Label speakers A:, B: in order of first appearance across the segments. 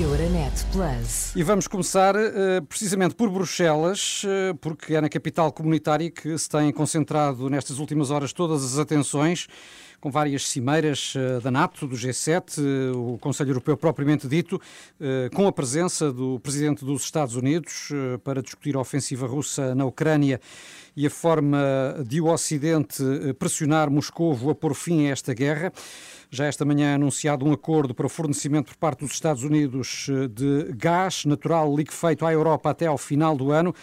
A: Euronet Plus.
B: E vamos começar uh, precisamente por Bruxelas, uh, porque é na capital comunitária que se têm concentrado nestas últimas horas todas as atenções com várias cimeiras uh, da NATO, do G7, uh, o Conselho Europeu propriamente dito, uh, com a presença do Presidente dos Estados Unidos para discutir a ofensiva russa na Ucrânia e a forma de o Ocidente pressionar Moscovo a pôr fim a esta guerra. Já esta manhã é anunciado um acordo para o fornecimento por parte dos Estados Unidos de gás natural liquefeito à Europa até ao final do ano.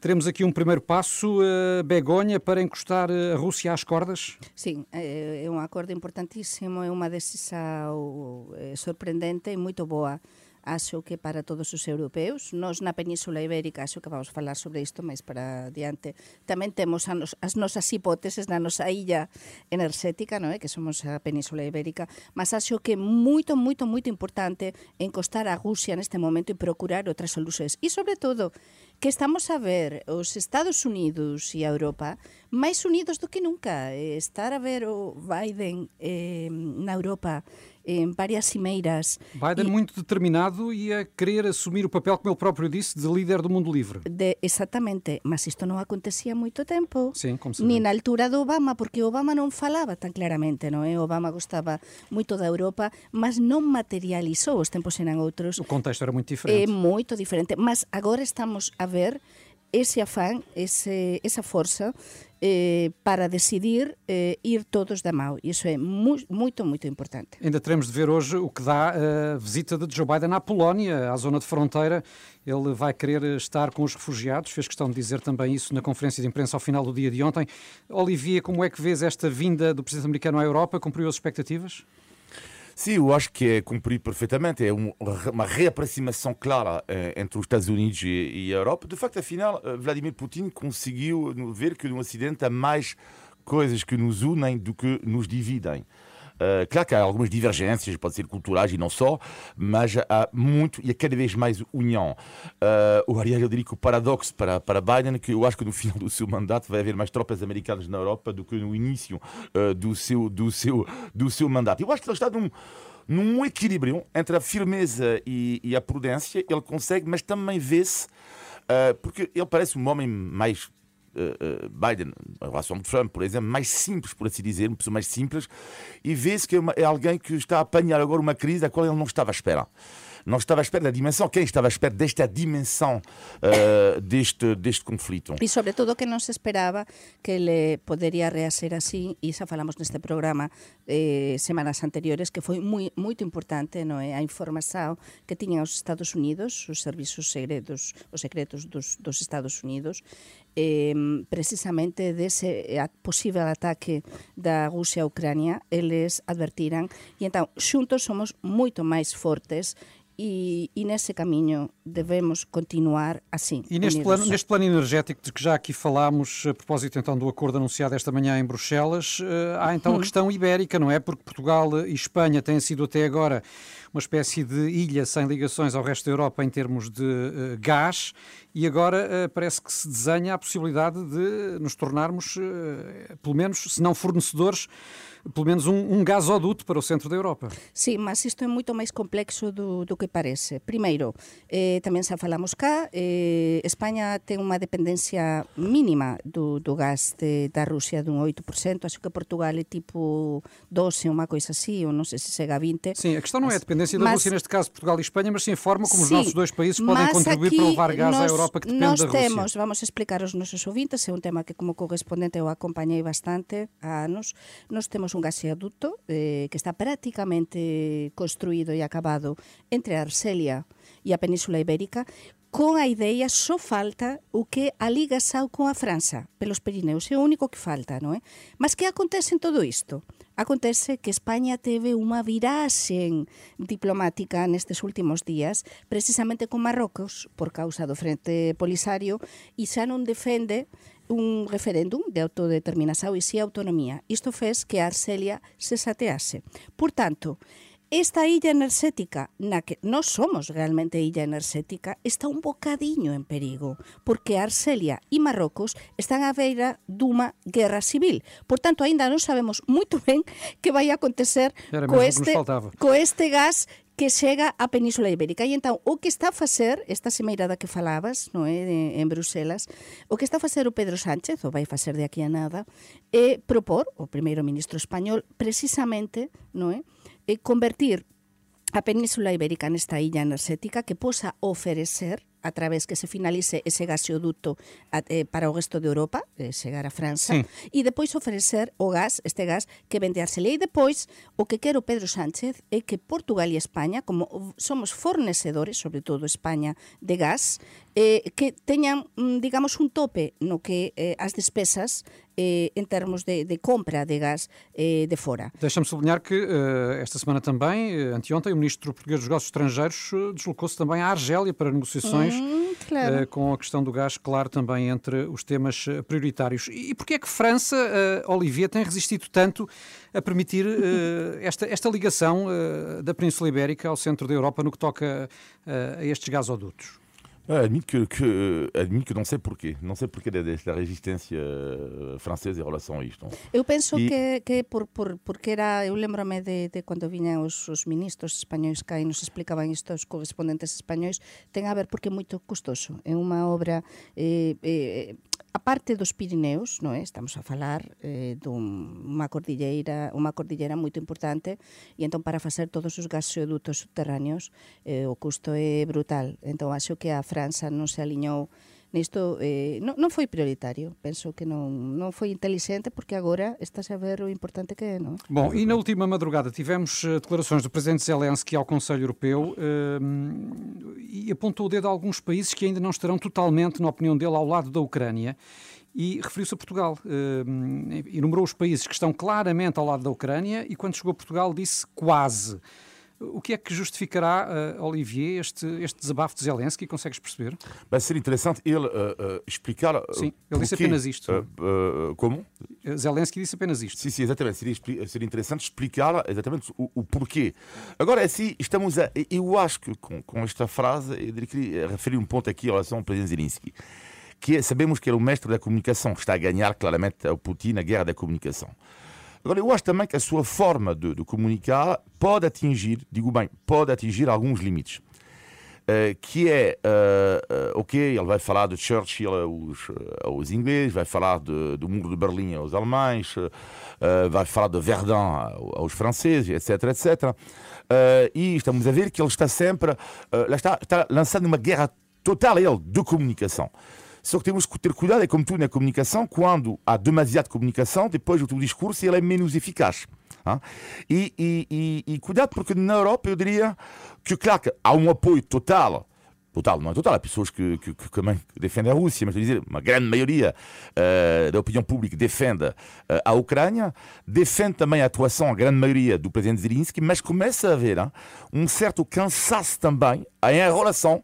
B: Teremos aqui um primeiro passo, uh, Begonha, para encostar a Rússia às cordas?
C: Sim, é, é um acordo importantíssimo, é uma decisão surpreendente e muito boa acho que para todos os europeos. Nos na Península Ibérica acho que vamos falar sobre isto máis para diante. Tamén temos nos, as nosas hipóteses na nosa illa enerxética, non é? Eh, que somos a Península Ibérica, mas acho que moito, moito, moito importante encostar a Rusia neste momento e procurar outras solucións. E, sobre todo, que estamos a ver os Estados Unidos e a Europa máis unidos do que nunca. Eh, estar a ver o Biden eh, na Europa em várias cimeiras.
B: Biden e, muito determinado e a querer assumir o papel, como ele próprio disse, de líder do mundo livre.
C: De, exatamente, mas isto não acontecia há muito tempo.
B: Sim, como se
C: Nem na altura do Obama, porque Obama não falava tão claramente, não é? Obama gostava muito da Europa, mas não materializou, os tempos eram outros.
B: O contexto era muito diferente.
C: É muito diferente, mas agora estamos a ver ese afán, ese, esa força eh, para decidir eh, ir todos da mão. Isso é mu muito, muito importante.
B: Ainda teremos de ver hoje o que dá a visita de Joe Biden à Polónia, à zona de fronteira. Ele vai querer estar com os refugiados, fez questão de dizer também isso na conferência de imprensa ao final do dia de ontem. Olivia, como é que vês esta vinda do presidente americano à Europa? Cumpriu as expectativas?
D: Sim, eu acho que é cumprir perfeitamente. É uma reaproximação clara eh, entre os Estados Unidos e, a Europa. De facto, afinal, eh, Vladimir Putin conseguiu ver que no Ocidente há mais coisas que nos unem do que nos dividem. Uh, claro que há algumas divergências, pode ser culturais e não só, mas há muito e há cada vez mais união. Uh, o aliás, eu diria que o paradoxo para, para Biden é que eu acho que no final do seu mandato vai haver mais tropas americanas na Europa do que no início uh, do, seu, do, seu, do seu mandato. Eu acho que ele está num, num equilíbrio entre a firmeza e, e a prudência. Ele consegue, mas também vê-se, porque ele parece um homem mais Biden, em relação ao Trump, por exemplo, mais simples, por assim dizer, uma pessoa mais simples, e vê-se que é, uma, é alguém que está a apanhar agora uma crise da qual ele não estava à espera não estava à espera da dimensão. Quem estava à espera desta dimensão uh, deste, deste conflito?
C: E, sobretudo, que não se esperava que ele poderia reagir assim, e xa falamos neste programa eh, semanas anteriores, que foi muito importante não é? a informação que tiñan os Estados Unidos, os serviços secretos, os secretos dos, dos Estados Unidos, eh, precisamente dese posible ataque da Rusia a Ucrania, eles advertiran, e então, xuntos somos moito máis fortes e, e, nesse caminho devemos continuar assim.
B: E neste plano, neste plano energético de que já aqui falámos, a propósito então do acordo anunciado esta manhã em Bruxelas, eh, há então a uhum. questão ibérica, não é? Porque Portugal e Espanha têm sido até agora uma espécie de ilha sem ligações ao resto da Europa em termos de uh, gás e agora uh, parece que se desenha a possibilidade de nos tornarmos, uh, pelo menos, se não fornecedores, pelo menos um, um gasoduto para o centro da Europa.
C: Sim, mas isto é muito mais complexo do, do que parece. Primeiro, eh, tamén xa falamos cá, eh, España ten unha dependencia mínima do, do gas de, da Rusia dun 8%, acho que Portugal é tipo 12, unha coisa así, ou non sei se chega a 20.
B: Sim, a questão não é a dependência da mas, Rússia, neste caso Portugal e Espanha, mas sim a forma como sim, os nossos dois países podem contribuir para levar gás à Europa que depende da Rússia.
C: Nós temos, vamos explicar aos nosos ouvintes, é un tema que como correspondente eu acompanhei bastante há anos, nós temos un gaseoduto eh, que está prácticamente construído e acabado entre a Arcelia e a Península Ibérica con a ideia só falta o que a Liga sau con a França pelos Pirineus, é o único que falta, non é? Mas que acontece en todo isto? Acontece que España teve unha viraxen diplomática nestes últimos días, precisamente con Marrocos, por causa do Frente Polisario, e xa non defende un referéndum de autodeterminación e si autonomía. Isto fez que a Arcelia se satease. Por tanto, esta illa enerxética na que nós somos realmente illa enerxética está un bocadiño en perigo, porque Arcelia e Marrocos están á beira dunha guerra civil. Por tanto, aínda non sabemos moito ben que vai acontecer co este, co este gas que chega á Península Ibérica. E entón, o que está a facer, esta semeirada que falabas, non é, de, en Bruselas, o que está a facer o Pedro Sánchez, ou vai facer de aquí a nada, é propor, o primeiro ministro español, precisamente, non é, Eh, convertir a Península Ibérica nesta illa enerxética que posa oferecer a través que se finalice ese gaseoduto eh, para o resto de Europa, eh, chegar a França, sí. e depois ofrecer o gas, este gas, que vende a Arcelia. E depois, o que quero Pedro Sánchez é que Portugal e España, como somos fornecedores, sobre todo España, de gas, eh, que teñan, mm, digamos, un tope no que eh, as despesas eh, em termos de, de, compra de gás eh, de fora.
B: Deixa-me sublinhar que uh, esta semana também, uh, anteontem, o Ministro Português dos Negócios Estrangeiros uh, deslocou-se também à Argélia para negociações hum, claro. com a questão do gás, claro, também entre os temas prioritários. E, e porquê é que França, Olivier, tem resistido tanto a permitir esta, esta ligação da Península Ibérica ao centro da Europa no que toca a estes gasodutos?
D: Admito que, que, admito que não sei porquê. Não sei porquê desta resistência eh, francesa em relação a isto.
C: Eu penso e... que, que por, por, porque era... Eu lembro-me de, de quando vinham os, os ministros espanhóis cá e nos explicaban isto os correspondentes espanhóis, ten a ver porque é moito custoso. É unha obra... Eh, eh, a parte dos Pirineos, non é? Estamos a falar eh, dunha cordilleira, unha cordilleira moito importante e entón para facer todos os gasodutos subterráneos eh, o custo é brutal. Entón acho que a França non se aliñou nisto eh, non, non foi prioritario. Penso que non, non foi inteligente porque agora está a ver o importante que é, non?
B: Bom, e na última madrugada tivemos eh, declarações do Presidente Zelensky ao Conselho Europeu eh, e apontou o dedo a alguns países que ainda não estarão totalmente, na opinião dele, ao lado da Ucrânia e referiu-se a Portugal. Uh, enumerou os países que estão claramente ao lado da Ucrânia e quando chegou a Portugal disse quase. O que é que justificará, uh, Olivier, este, este desabafo de Zelensky? Consegues perceber?
D: Vai ser interessante ele uh, uh, explicar.
B: Sim, ele disse apenas isto.
D: como?
B: Zelensky disse apenas isto.
D: Sim, sim, exatamente. Seria, seria interessante explicar exatamente o, o, porquê. Agora, assim, estamos a. Eu acho que com, com esta frase, eu queria referir um ponto aqui em relação ao presidente Zelensky. Que é, sabemos que ele é o mestre da comunicação, está a ganhar claramente ao Putin a guerra da comunicação. Agora, eu acho também que a sua forma de, de comunicar pode atingir, digo bem, pode atingir alguns limites. Uh, que é, uh, ok, ele vai falar de Churchill aos, aos ingleses, vai falar de, do muro de Berlim aos alemães, vai falar de Verdun aos franceses, etc, etc. e estamos a ver que ele está sempre, está, está lançando uma guerra total, ele, de comunicação. Só que temos que ter cuidado, é como tudo na comunicação, quando há demasiada comunicação, depois o teu discurso ele é menos eficaz. Hein? E, e, e, e, cuidado, porque na Europa eu diria que, claro, que há um apoio total. Total, não é total, há pessoas que, que, que também defendem a Rússia, mas dizer, uma grande maioria uh, da opinião pública defende uh, a Ucrânia, defende também a atuação, a grande maioria do presidente Zelensky, mas começa a haver hein, um certo cansaço também em relação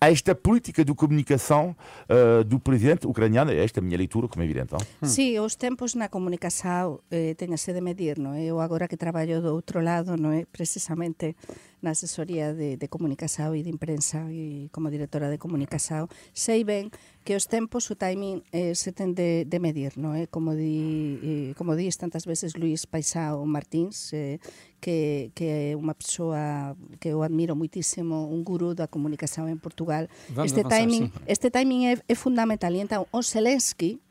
D: esta política de comunicação uh, do presidente ucraniano. É esta a minha leitura, como é evidente. Não?
C: Hum. Sí, os tempos na comunicação eh, teñase de medir, non é? Eu agora que traballo do outro lado, non é? Precisamente na asesoría de, de Comunicasao e de imprensa e como directora de Comunicasao, sei ben que os tempos, o timing, eh, se ten de, de medir, non é? Eh? Como, di, eh, como dís tantas veces Luís Paisao Martins, eh, que, que é unha persoa que eu admiro muitísimo, un gurú da comunicación en Portugal. Vamos este avanzar, timing, sí. este timing é, é fundamental. E entón, o Zelensky,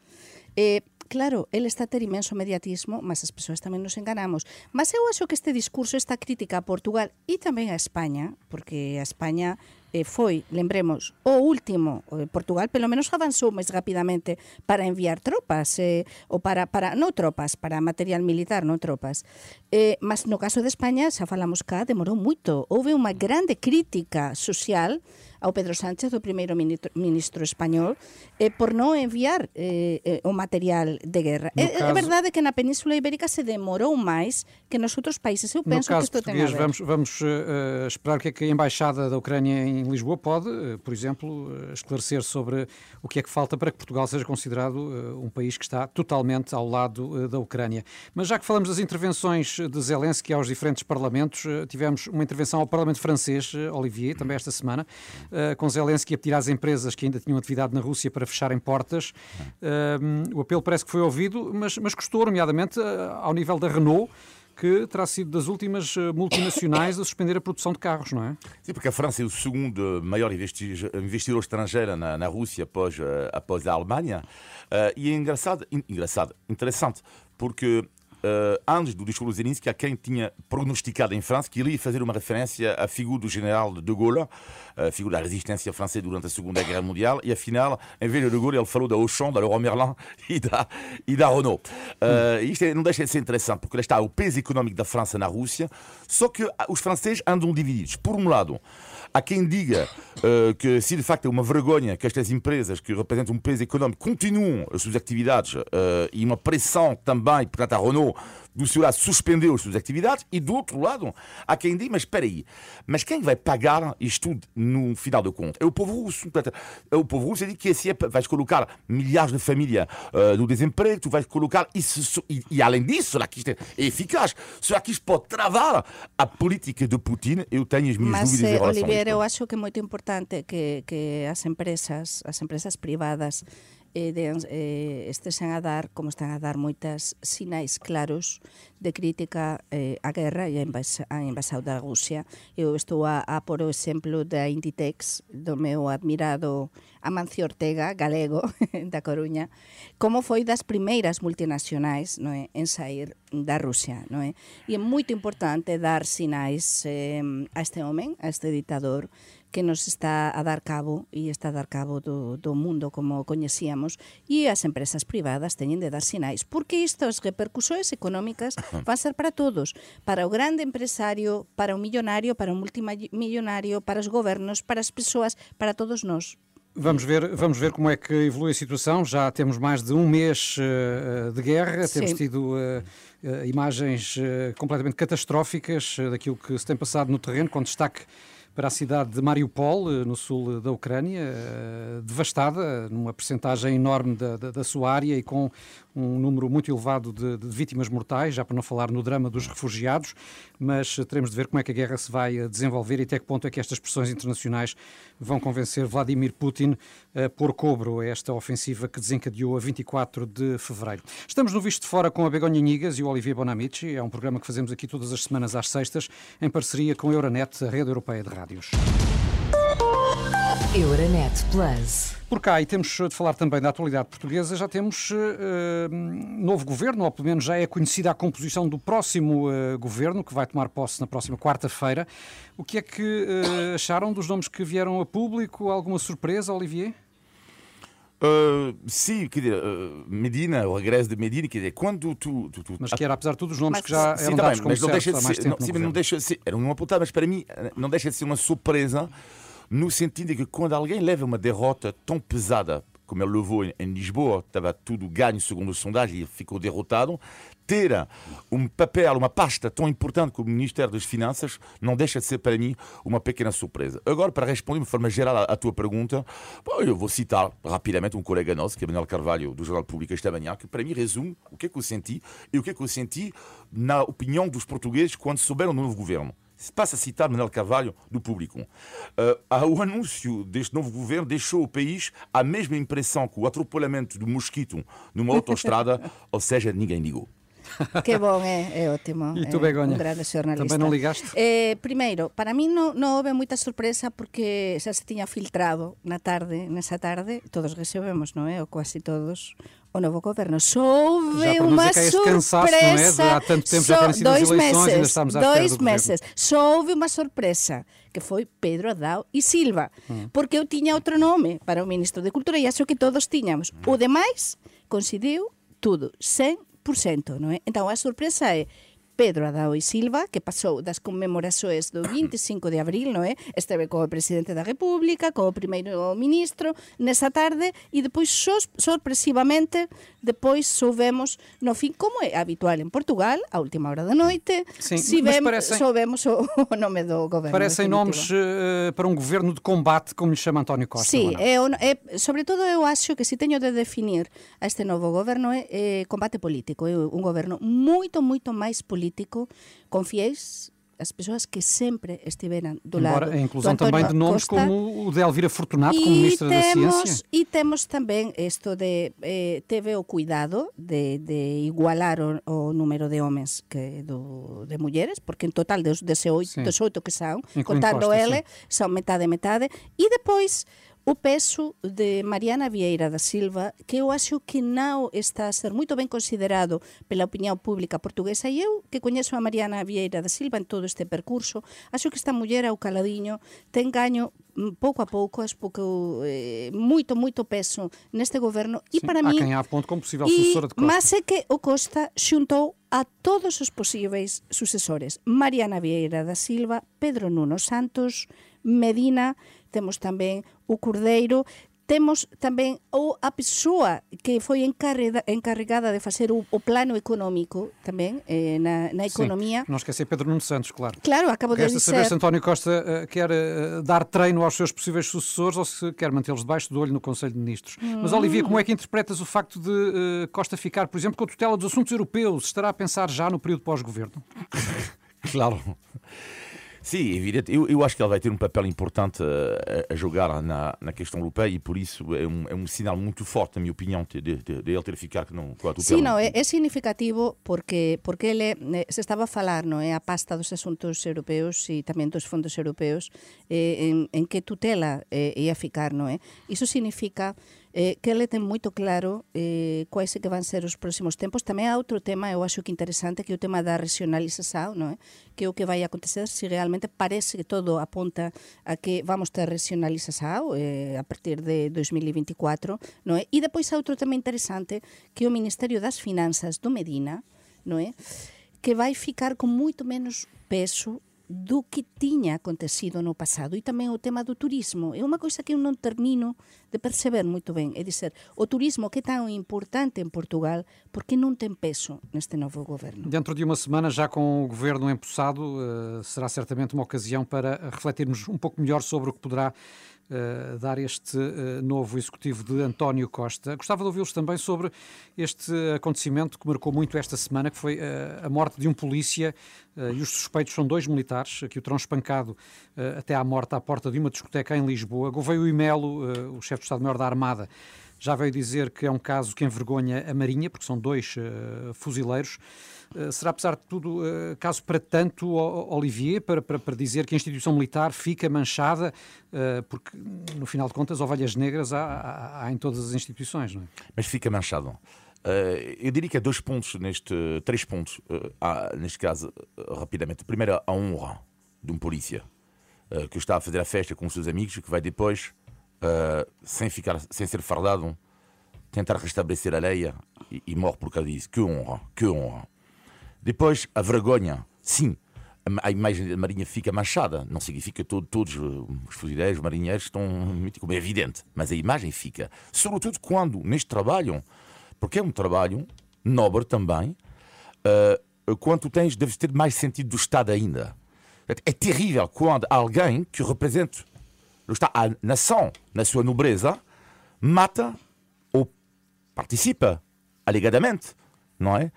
C: eh, Claro, el está ter imenso mediatismo, mas as persoas tamén nos enganamos. Mas eu acho que este discurso, esta crítica a Portugal e tamén a España, porque a España eh, foi, lembremos, o último, eh, Portugal pelo menos avanzou máis rapidamente para enviar tropas, eh, ou para, para, non tropas, para material militar, non tropas. Eh, mas no caso de España, xa falamos cá, demorou moito. Houve unha grande crítica social ao Pedro Sánchez, o primeiro ministro, ministro español, eh, por non enviar eh, eh, o material de guerra. É, caso... é verdade que na Península Ibérica se demorou máis que nos outros países. Eu penso que isto
B: tem a ver. Vamos, vamos uh, esperar que a Embaixada da Ucrânia em Lisboa pode, uh, por exemplo, uh, esclarecer sobre o que é que falta para que Portugal seja considerado um país que está totalmente ao lado da Ucrânia. Mas já que falamos das intervenções de Zelensky aos diferentes parlamentos, tivemos uma intervenção ao Parlamento francês, Olivier, também esta semana, com Zelensky a pedir às empresas que ainda tinham atividade na Rússia para fecharem portas. o apelo parece que foi ouvido, mas, mas custou, nomeadamente, ao nível da Renault, que terá sido das últimas eh, multinacionais a suspender a produção de carros, não é?
D: Sim, porque a França é o segundo maior investidor estrangeiro na, na Rússia após, eh, após a Alemanha. Uh, e é engraçado, engraçado, interessante, porque uh, antes do discurso de Zelensky, há quem tinha prognosticado em França que ele ia fazer uma referência à figura do general de Gaulle, a figura da resistência francesa durante a Segunda Guerra Mundial, e afinal, em vez de De Gaulle, ele falou da Auchan, da Leroy Merlin e da, e da Renault. Uh, isto é, não deixa de ser interessante, porque lá está o peso económico da França na Rússia, só que os franceses andam divididos. Por um lado, há quem diga uh, que se de facto é uma vergonha que estas empresas que representam um peso económico continuem as suas atividades uh, e uma pressão também, portanto, a Renault do seu lado suspendeu as suas atividades e do outro lado há quem diga, mas espera aí, mas quem vai pagar isto tudo no final de contas? É o povo russo. Portanto, é o povo russo que assim é, vais colocar milhares de famílias uh, no desemprego, tu vais colocar isso, e, e além disso, será que isto é eficaz? Será que isto pode travar a política de Putin? Eu tenho as minhas
C: mas,
D: dúvidas em
C: relação Oliveira, a eu acho que é muito importante que, que as empresas, as empresas privadas eh, de, eh, estesen a dar, como están a dar moitas sinais claros de crítica eh, á guerra e a invasão da Rusia. Eu estou a, a por o exemplo da Inditex, do meu admirado Amancio Ortega, galego, da Coruña, como foi das primeiras multinacionais non é, en sair da Rusia. Non é? E é moito importante dar sinais eh, a este homen, a este ditador, que nos está a dar cabo e está a dar cabo do, do mundo como coñecíamos e as empresas privadas teñen de dar sinais porque estas repercusións económicas van ser para todos para o grande empresario, para o millonario para o multimillonario, para os gobernos para as persoas, para todos nós
B: Vamos ver, vamos ver como é que evolui a situação. Já temos mais de um mês uh, de guerra, Sim. temos tido uh, uh, imagens completamente catastróficas daquilo que se tem passado no terreno, com destaque para a cidade de Mariupol, eh, no sul da Ucrânia, eh, devastada, numa percentagem enorme da, da, da sua área e com um número muito elevado de, de, vítimas mortais, já para não falar no drama dos refugiados, mas teremos de ver como é que a guerra se vai eh, desenvolver e até que ponto é que estas pressões internacionais vão convencer Vladimir Putin a pôr cobro a esta ofensiva que desencadeou a 24 de fevereiro. Estamos no Visto de Fora com a Begonha Nigas e o Olivier Bonamici. É um programa que fazemos aqui todas as semanas às sextas, em parceria com a Euronet, a rede europeia de rádios. Euronet Plus. Por cá, e temos de falar também da atualidade portuguesa, já temos uh, novo governo, ou pelo menos já é conhecida a composição do próximo uh, governo, que vai tomar posse na próxima quarta-feira. O que é que uh, acharam dos nomes que vieram a público? Alguma surpresa, Olivier?
D: Uh, sim, quer dizer, uh, Medina, o regresso de Medina, quer dizer, quando tu. tu, tu
B: mas que era, apesar de todos os nomes mas, que já eram sim, dados também, como mas não deixa de ser, não, sim,
D: não deixa de ser, era um apontado, mas para mim não deixa de ser uma surpresa no sentido de que quando alguém leva uma derrota tão pesada como ele levou em, Lisboa, estava tudo ganho segundo a sondagem e ficou derrotado, ter um papel, uma pasta tão importante como o Ministério das Finanças não deixa de ser para mim uma pequena surpresa. Agora, para responder de forma geral à, tua pergunta, bom, eu vou citar rapidamente um colega nosso, que é Manuel Carvalho, do Jornal Público esta manhã, que para mim resume o que é que eu senti e o que é que eu senti na opinião dos portugueses quando souberam do novo governo passa a citar Manuel Carvalho do público. Uh, o anúncio deste novo governo deixou o país a mesma impressão que o atropelamento do mosquito numa autoestrada, ou seja, ninguém ligou.
C: Que bom, é, é ótimo.
B: E tu, Begonha?
C: Um grande jornalista.
B: Também não ligaste?
C: Eh, primeiro, para mí non, non houve moita sorpresa porque xa se tiña filtrado na tarde, nesa tarde, todos recebemos, non é? Ou quase todos, o novo governo. Souve uma surpresa.
B: É? Há tanto tempo so, já sido dois eleições, meses, estamos à
C: dois meses. Souve uma surpresa que foi Pedro Adao e Silva, hum. porque eu tiña outro nome para o ministro de Cultura e acho que todos tiñamos. O demais coincidiu tudo, 100%, non é? Então a surpresa é Pedro Adao e Silva, que pasou das conmemorações do 25 de abril, non é? Esteve co presidente da República, co primeiro ministro, nesa tarde, e depois, sorpresivamente, depois soubemos, no fin, como é habitual en Portugal, a última hora da noite, Sim, si vem, parecem, soubemos o, o nome do governo.
B: Parecem nomes uh, para um governo de combate, como lhe chama António Costa.
C: Sim, é, é, sobretudo eu acho que se teño de definir a este novo governo é, é combate político, é un governo moito, moito máis político político con fiéis as persoas que sempre estiveran do Embora, lado
B: a inclusão também de nomes
C: Costa.
B: como o de Elvira Fortunato como Ministra da Ciência.
C: E temos também isto de, eh, teve o cuidado de, de igualar o, o número de homens que do, de mulheres, porque en total dos, dese oito, dos oito que são, contando Costa, ele, sim. são metade, metade, e depois o peso de Mariana Vieira da Silva, que eu acho que não está a ser moito ben considerado pela opinión pública portuguesa e eu que coñezo a Mariana Vieira da Silva en todo este percurso, acho que esta muller ao caladiño ten gaño mm, pouco a pouco, as pouco eh, moito, moito peso neste goberno
B: e
C: para mí...
B: Quem aponte como possível sucessora de Costa.
C: Mas é que o Costa xuntou a todos os posíveis sucesores. Mariana Vieira da Silva, Pedro Nuno Santos, Medina, temos tamén o Cordeiro, temos tamén o a persoa que foi encarregada, encarregada de facer o, o plano económico tamén eh, na, na economía.
B: Sim, não esquecer Pedro Nuno Santos, claro.
C: Claro, acabo de
B: dizer. saber se António Costa uh, quer uh, dar treino aos seus possíveis sucessores ou se quer mantê-los debaixo do olho no Conselho de Ministros. Hum. Mas, Olivia, como é que interpretas o facto de uh, Costa ficar, por exemplo, com a tutela dos assuntos europeus? Estará a pensar já no período pós-governo?
D: claro. Sim, evidente. Eu, eu acho que ele vai ter um papel importante a, a jogar na, na questão europeia e por isso é um, é um sinal muito forte, na minha opinião, de, de, de ele ter ficado com, a.
C: Sim, não, é, é significativo porque, porque ele se estava a falar, não é, a pasta dos assuntos europeus e também dos fundos europeus, eh, em, em que tutela eh, ia ficar, não é? Isso significa eh, que ele ten moito claro eh, quais é que van ser os próximos tempos. Tamén há outro tema, eu acho que interesante, que é o tema da regionalización, non é? que é o que vai acontecer se realmente parece que todo aponta a que vamos ter regionalización eh, a partir de 2024, non é? E depois há outro tema interesante, que é o Ministerio das Finanzas do Medina, non é? que vai ficar con moito menos peso do que tiña acontecido no pasado e tamén o tema do turismo. É unha coisa que eu non termino de perceber moito ben, é dizer, o turismo que é tão importante en Portugal, porque non ten peso neste novo governo.
B: Dentro de uma semana, já com o governo empossado, eh, será certamente uma ocasião para refletirmos um pouco melhor sobre o que poderá uh, dar este uh, novo executivo de António Costa. Gostava de ouvi-los também sobre este acontecimento que marcou muito esta semana, que foi uh, a morte de um polícia e os suspeitos são dois militares que o terão espancado até à morte à porta de uma discoteca em Lisboa. Gouveia e Melo, o chefe do Estado-Maior da Armada, já veio dizer que é um caso que envergonha a Marinha, porque são dois fuzileiros. Eh, será, apesar de tudo, eh, caso para tanto, Olivier, para, para, para dizer que a instituição militar fica manchada, porque, no final de contas, ovelhas negras há, há, há em todas as instituições, não é?
D: Mas fica manchado. eu diria que há dois pontos neste, três pontos, neste caso, rapidamente. Primeiro, a honra de um polícia que está a fazer a festa com os seus amigos, que vai depois, sem, ficar, sem ser fardado, tentar restabelecer a lei e, e morre por causa disso. Que honra, que honra. Depois, a vergonha. Sim, a imagem da Marinha fica manchada. Não significa que todo, todos os fuzileiros, marinheiros estão como é evidente, mas a imagem fica. Sobretudo quando, neste trabalho, porque é um trabalho nobre também, uh, quando tu tens, deves ter mais sentido do Estado ainda. É terrível quando alguém que representa a nação na sua nobreza mata ou participa alegadamente, não é?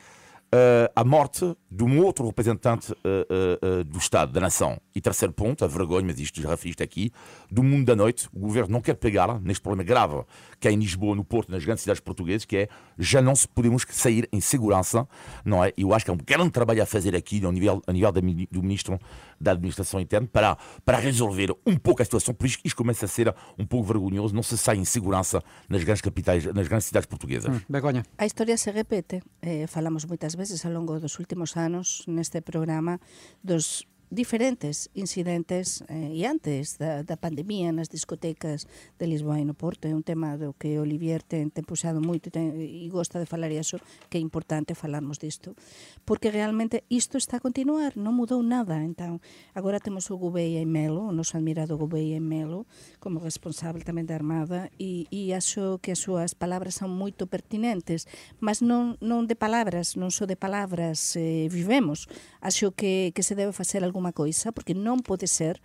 D: uh, a morte de um outro representante uh, uh, do Estado, da nação. E terceiro ponto, a vergonha, mas isto já fiz aqui, do mundo da noite. O governo não quer pegar neste problema grave que é em Lisboa, no Porto, nas grandes cidades portuguesas, que é já não se podemos sair em segurança, não é? Eu acho que é um grande trabalho a fazer aqui ao nível, a nível do ministro da Administração Interna para, para resolver um pouco a situação. Por isso que isto começa a ser um pouco vergonhoso, não se sai em segurança nas grandes capitais, nas grandes cidades portuguesas. Hum,
B: Begonha.
C: A história se repete. Eh, falamos muitas vezes ao longo dos últimos anos neste programa dos diferentes incidentes eh, e antes da, da pandemia nas discotecas de Lisboa e no Porto. É un tema do que Olivier ten, ten pusado moito ten, e gosta de falar iso que é importante falarmos disto. Porque realmente isto está a continuar non mudou nada. Então agora temos o Gouveia e Melo o noso admirado Gouveia e Melo como responsable tamén da Armada e, e acho que as súas palabras son moito pertinentes mas non, non de palabras non só de palabras eh, vivemos. Acho que, que se debe facer algún alguma coisa, porque non pode ser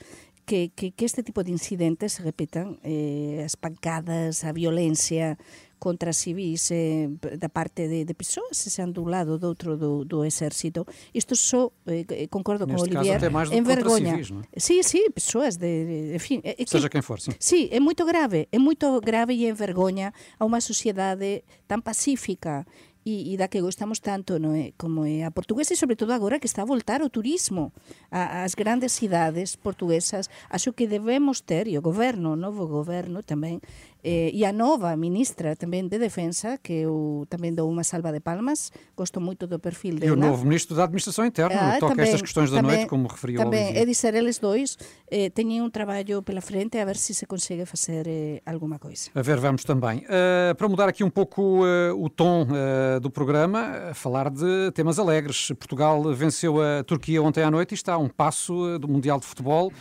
C: que, que, que este tipo de incidentes se repitan, eh, as pancadas, a violencia contra civis eh, da parte de, de persoas, se sean dun lado do outro do, do exército. Isto só, eh, concordo
B: Neste
C: con Olivier,
B: caso, en
C: vergoña.
B: Civis, non é?
C: Sí, sí, persoas de, de en fin, é,
B: Seja quen for, sim.
C: Sí, é moito grave, é moito grave e envergoña a unha sociedade tan pacífica e, e da que gostamos tanto no, é? como é a portuguesa e sobre todo agora que está a voltar o turismo ás grandes cidades portuguesas acho que debemos ter, e o goberno, o novo goberno tamén eh, e a nova ministra tamén de Defensa que eu tamén dou unha salva de palmas gosto moito do perfil dela
B: E o novo ministro da Administração Interna,
C: Ah,
B: toca estas questões da noite, como referiu o
C: Tamén, é dizer, eles dois eh, teñen un traballo pela frente a ver se se consegue facer eh, alguma coisa.
B: A ver, vamos também. Uh, para mudar aqui um pouco uh, o tom uh, do programa, falar de temas alegres. Portugal venceu a Turquia ontem à noite e está a um passo do Mundial de Futebol.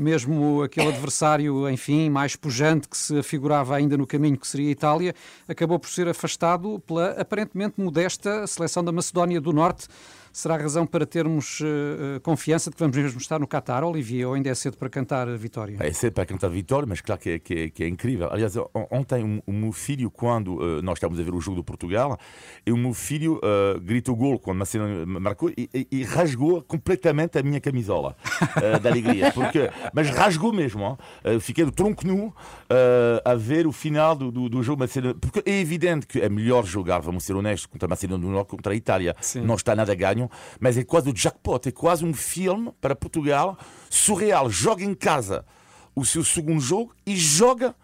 B: Mesmo aquele adversário, enfim, mais pujante que se afigurava ainda no caminho, que seria a Itália, acabou por ser afastado pela aparentemente modesta seleção da Macedónia do Norte. Será razão para termos uh, confiança de que vamos mesmo estar no Qatar, Olivier, ou ainda é cedo para cantar a vitória?
D: É cedo para cantar vitória, mas claro que é, que é, que é incrível. Aliás, ontem o, meu filho, quando uh, nós estávamos a ver o jogo do Portugal, e o meu filho uh, gritou gol quando Macedónia marcou e, e, e, rasgou completamente a minha camisola da alegria. Porque, mas rasgou mesmo. Uh, fiquei do tronco nu a ver o final do, do, do jogo. Porque é evidente que é melhor jogar, vamos ser honestos, contra a do Norte contra a Itália. Sim. Não está nada a ganho mas é quase o jackpot, é quase um filme para Portugal surreal. Joga em casa o seu segundo jogo e joga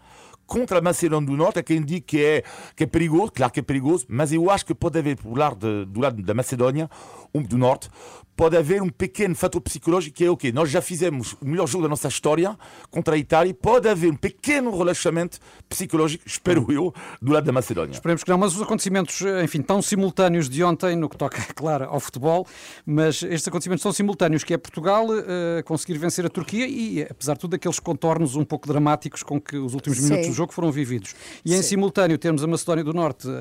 D: contra a Macedónia do Norte. Há quem diga que é, que é perigoso, claro que é perigoso, mas eu acho que pode haver do lado, de, do lado da Macedónia, um do Norte, pode haver um pequeno fator psicológico que é o quê? Nós já fizemos o melhor jogo da nossa história contra a Itália, pode haver um pequeno relaxamento psicológico, espero eu, do lado da Macedónia.
B: Esperemos que não, mas os acontecimentos, enfim, tão simultâneos de ontem, no que toca, claro, ao futebol, mas estes acontecimentos são simultâneos, que é Portugal uh, conseguir vencer a Turquia e, apesar de tudo, aqueles contornos um pouco dramáticos com que os últimos minutos jogo foram vividos. E Sim. em simultâneo termos a Macedónia do Norte uh,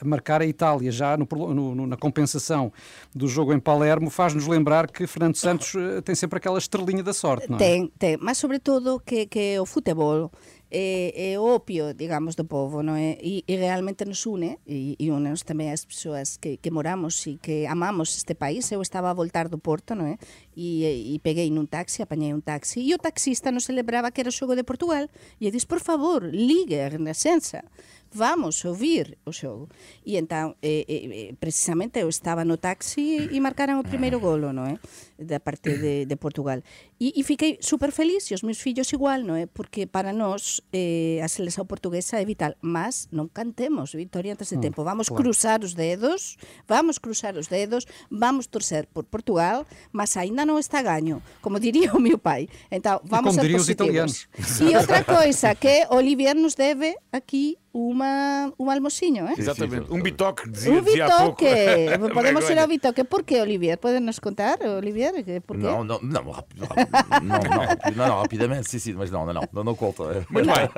B: a marcar a Itália já no, no, na compensação do jogo em Palermo, faz-nos lembrar que Fernando Santos uh, tem sempre aquela estrelinha da sorte, não é?
C: Tem, tem, mas sobretudo que, que o futebol é, é o opio, digamos, do povo, non é? E, e realmente nos une, e, e unenos tamén as persoas que, que moramos e que amamos este país. Eu estaba a voltar do Porto, non é? E, peguei nun taxi, apañei un taxi, e o taxista non celebraba que era o xogo de Portugal. E disse, por favor, ligue a Renascença vamos ouvir o xogo. E entón, eh, eh, precisamente, eu estaba no taxi e marcaran o primeiro golo, non é? Da parte de, de Portugal. E, e fiquei super feliz, e os meus fillos igual, non é? Porque para nós eh, a seleção portuguesa é vital, mas non cantemos victoria antes de mm, tempo. Vamos claro. cruzar os dedos, vamos cruzar os dedos, vamos torcer por Portugal, mas ainda non está gaño, como diría o meu pai. Então, vamos
B: e como
C: ser
B: os italianos.
C: E outra coisa que Olivier nos deve aquí uma, um almocinho, eh?
A: Exatamente. Um bitoque, dizia,
C: um
A: dizia há pouco.
C: bitoque. Podemos ir ao bitoque. Por que, Olivier? Podem nos contar, Olivier? Por quê?
D: Não, não, não, rápido, não, não, não, não, rapidamente, sim, sim, mas não, não, não, não, não conta.
A: Muito bem.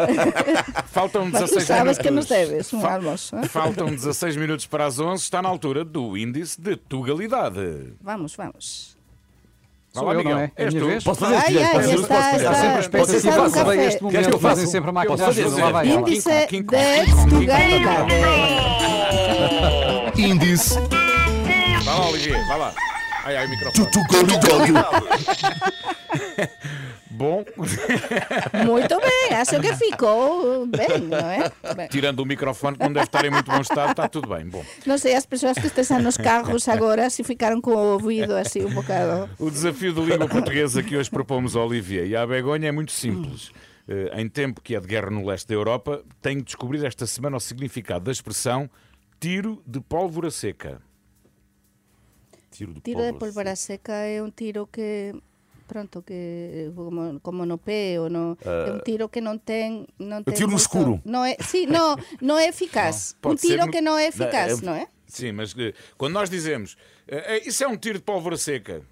A: Faltam 16 minutos.
C: sabes que nos deves um almoço. Eh?
A: Faltam 16 minutos para as 11. Está na altura do índice de tugalidade.
C: Vamos, vamos.
B: Sou eu, não é? É a minha vez?
D: Posso fazer?
C: Ai, ai, está, está.
B: Há sempre expectativa se veio este momento, fazem sempre a máquina de
A: fazer?
B: lá vai ela.
C: Índice de tugalidade.
E: Índice
A: Vai lá, Olivier, vai lá. Ai, ai, o microfone. Bom,
C: Muito bem, acho que ficou bem, não é? Bem.
A: tirando o microfone, que não deve estar em muito bom estado, está tudo bem. Bom,
C: Não sei, as pessoas que estão nos carros agora se ficaram com o ouvido assim um bocado.
A: o desafio de língua portuguesa que hoje propomos ao Olivier e à Begonha é muito simples. Eh, Em tempo que é de guerra no leste da Europa, tenho de descobrir esta semana o significado da expressão tiro de pólvora seca.
D: Tiro de
C: Tiro de
D: pólvora.
C: pólvora seca é um tiro que pronto, que como, como no pé ou no, é um tiro que não tem, não tem
D: tiro no escuro.
C: Não é, sim, não, não é eficaz.
A: Não,
C: um tiro
A: no-
C: que não é eficaz,
D: Não,
C: não é?
A: Sim, mas eh, quando nós dizemos eh, eh, isso é um tiro de pólvora seca,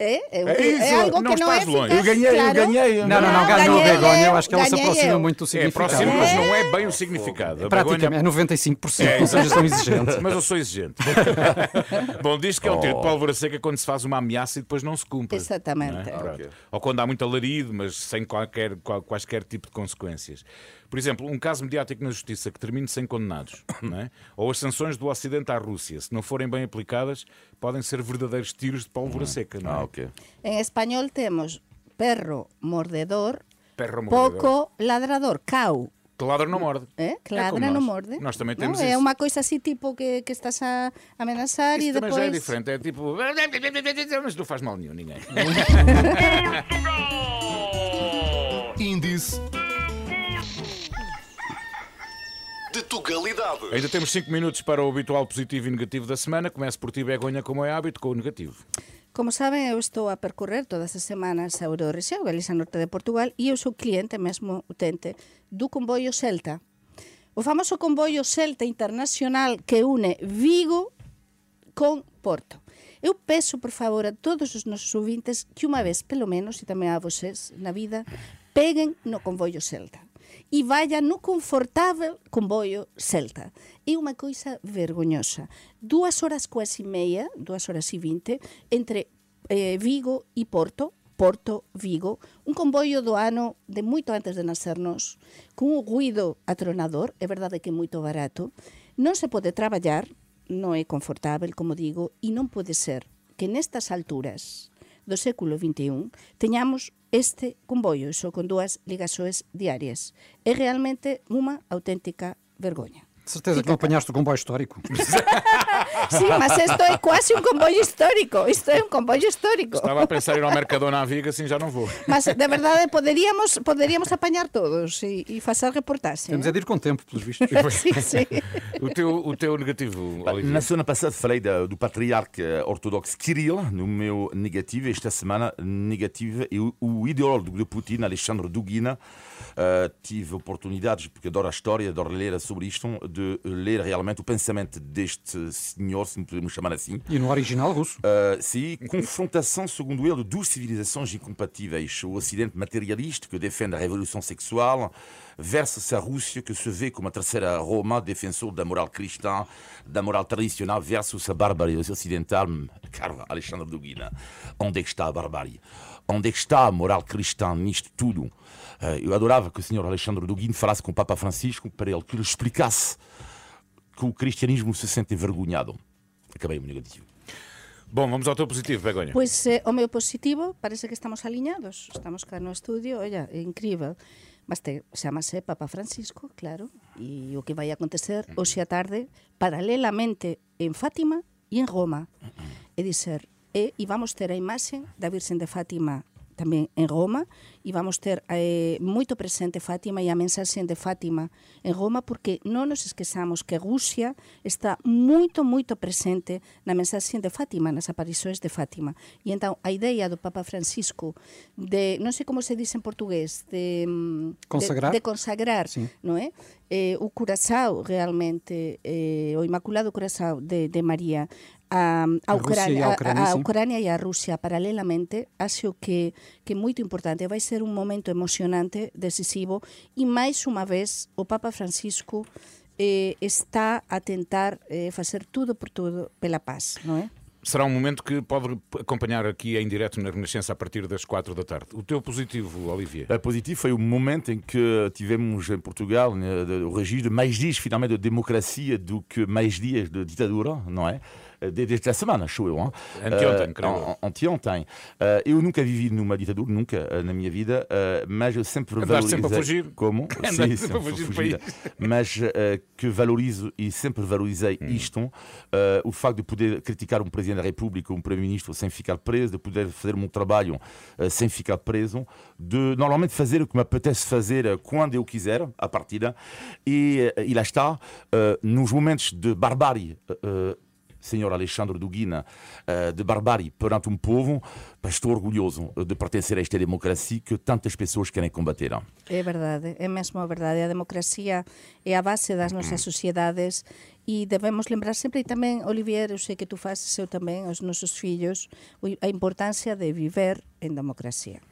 C: É, é,
A: É isso,
C: é algo
A: não
C: que não é
A: estás longe.
D: Eu ganhei, eu
C: claro.
D: ganhei.
B: Não, não, não,
C: Não,
B: ganhou a
C: ganhei
B: Begonha. Eu
C: eu,
B: acho que ela se aproxima
C: eu.
B: muito do
A: é
B: significado.
A: próximo, mas não é bem o significado. A
B: Praticamente,
A: Begonha-
B: é 95%, ou seja, são exigentes.
A: Mas eu sou exigente. Bom, diz que é um tiro de pólvora seca quando se faz uma ameaça e depois não se cumpre.
C: Exatamente.
A: não é?
D: Ok.
A: Ou quando há muito alarido, mas sem qualquer, qual- quaisquer tipo de consequências. Por exemplo, um caso mediático na justiça que termine sem condenados, não é? ou as sanções do Ocidente à Rússia, se não forem bem aplicadas, podem ser verdadeiros tiros de pólvora seca. Não é?
D: Ah, ok.
C: En español temos perro mordedor,
A: Perro mordedor.
C: pouco ladrador, cau.
A: Que ladra não morde.
C: Eh? Que
A: É
C: ladra non
A: nós.
C: morde.
A: Nós também temos
C: É
A: isso.
C: unha coisa así tipo que, que estás a amenazar
A: Isso
C: e
A: também
C: depois...
A: já é diferente. É tipo. Mas não faz mal nenhum, ninguém.
E: Índice de Tugalidade.
A: Ainda temos 5 minutos para o habitual positivo e negativo da semana. Começo por ti, Begonha, como é hábito, com o negativo.
C: Como saben, eu estou a percorrer todas as semanas a Euroregião, Galiza Norte de Portugal, e eu sou cliente mesmo utente do comboio Celta. O famoso comboio Celta Internacional que une Vigo con Porto. Eu peço, por favor, a todos os nosos ouvintes que unha vez, pelo menos, e tamén a vocês na vida, peguen no comboio Celta e vayan no confortável comboio Celta. É unha coisa vergoñosa. Dúas horas quase meia, dúas horas e vinte, entre eh, Vigo e Porto, Porto, Vigo, un comboio do ano de moito antes de nacernos, cun ruido atronador, é verdade que é moito barato, non se pode traballar, non é confortável, como digo, e non pode ser que nestas alturas do século XXI teñamos este comboio, só con dúas ligaxoes diarias. É realmente unha auténtica vergoña.
B: Certeza que não apanhaste o comboio histórico.
C: Sí, mas isto é quase un comboio histórico. Isto é un comboio histórico.
A: Estava a pensar em ir ao Mercadona à Viga, assim já não vou.
C: Mas, de verdade, poderíamos, poderíamos apañar todos e, e facer reportaxe.
B: Temos é de ir com tempo, pelos vistos.
C: Sí, sí.
A: O teu, o teu negativo, Olivier.
D: Na semana passada falei da- do patriarca ortodoxo Kirill, no meu negativo. Esta semana, negativo é o, o ideólogo de Putin, Alexandre Dugina. Uh, tive oportunidades, porque adoro a história, adoro ler sobre isto, de ler realmente o pensamento deste senhor, se podemos chamar assim.
B: E no original russo.
D: Uh, sim, confrontação, segundo ele, de duas civilizações incompatíveis. O Ocidente materialista, que defende a revolução sexual, versus a Rússia, que se vê como a terceira Roma, defensor da moral cristã, da moral tradicional, versus a barbárie ocidental. Caro Alexandre Dugina, onde é que está a barbárie? Onde é que está a moral cristã nisto tudo? Uh, eu adorava que o senhor Alexandre Dugin falasse com o Papa Francisco para ele que lhe explicasse que o cristianismo se sente envergonhado. Acabei o meu negativo.
A: Bom, vamos ao teu positivo, Begonha.
C: Pois eh, o meu positivo parece que estamos aliñados. Estamos cá no estudio, olla, é incrível. Mas te, chamase Papa Francisco, claro, e o que vai acontecer hoxe a tarde, paralelamente en Fátima e en Roma. É dizer, e, e vamos ter a imaxe da Virxen de Fátima tamén en Roma e vamos ter eh, moito presente Fátima e a mensaxe de Fátima en Roma porque non nos esquezamos que Rusia está moito, moito presente na mensaxe de Fátima, nas aparições de Fátima. E entón a idea do Papa Francisco de, non sei como se dice en portugués, de mm,
B: Consagrar?
C: de, de consagrar,
B: Sim.
C: non é? Eh, o curaçao realmente, eh, o Inmaculado Curaçao de, de María a, a,
B: A Rússia e
C: Ucrania,
B: a Ucrania,
C: a, a
B: sim.
C: Ucrania e a Rusia paralelamente, acho que, que é moito importante. Vai ser un momento emocionante, decisivo, e máis unha vez o Papa Francisco eh, está a tentar eh, facer tudo por tudo pela paz, non é?
A: Será um momento que pode acompanhar aqui em direto na Renascença a partir das 4 da tarde. O teu positivo, Olivier?
D: É positivo foi o momento em que tivemos em Portugal né, o registro de mais dias finalmente de democracia do que mais dias de ditadura, não é? Desde esta semana, acho eu.
A: Anteontem, creio
D: Anteontem. Eu nunca vivi numa ditadura, nunca eh, na minha vida, eh, mas eu sempre valorizei...
A: sempre a fugir?
D: Como?
A: Andaste sempre a fugir do país.
D: Mas eh, que valorizo e sempre valorizei
A: Hum.
D: isto, o facto de poder criticar um Presidente da República, um Primeiro-Ministro sem ficar preso, de poder fazer o meu trabalho sem ficar preso, de normalmente fazer o que me apetece fazer quando eu quiser, à partida, e, lá está, nos momentos de barbárie, senhor Alexandre Duguina, uh, de barbárie perante um povo, estou orgulhoso de pertencer a esta democracia que tantas pessoas querem combater.
C: É verdade, é mesmo verdade. A democracia é a base das nosas sociedades e debemos lembrar sempre, e tamén, Olivier, eu sei que tu faces eu tamén, os nosos fillos, a importancia de viver en democracia.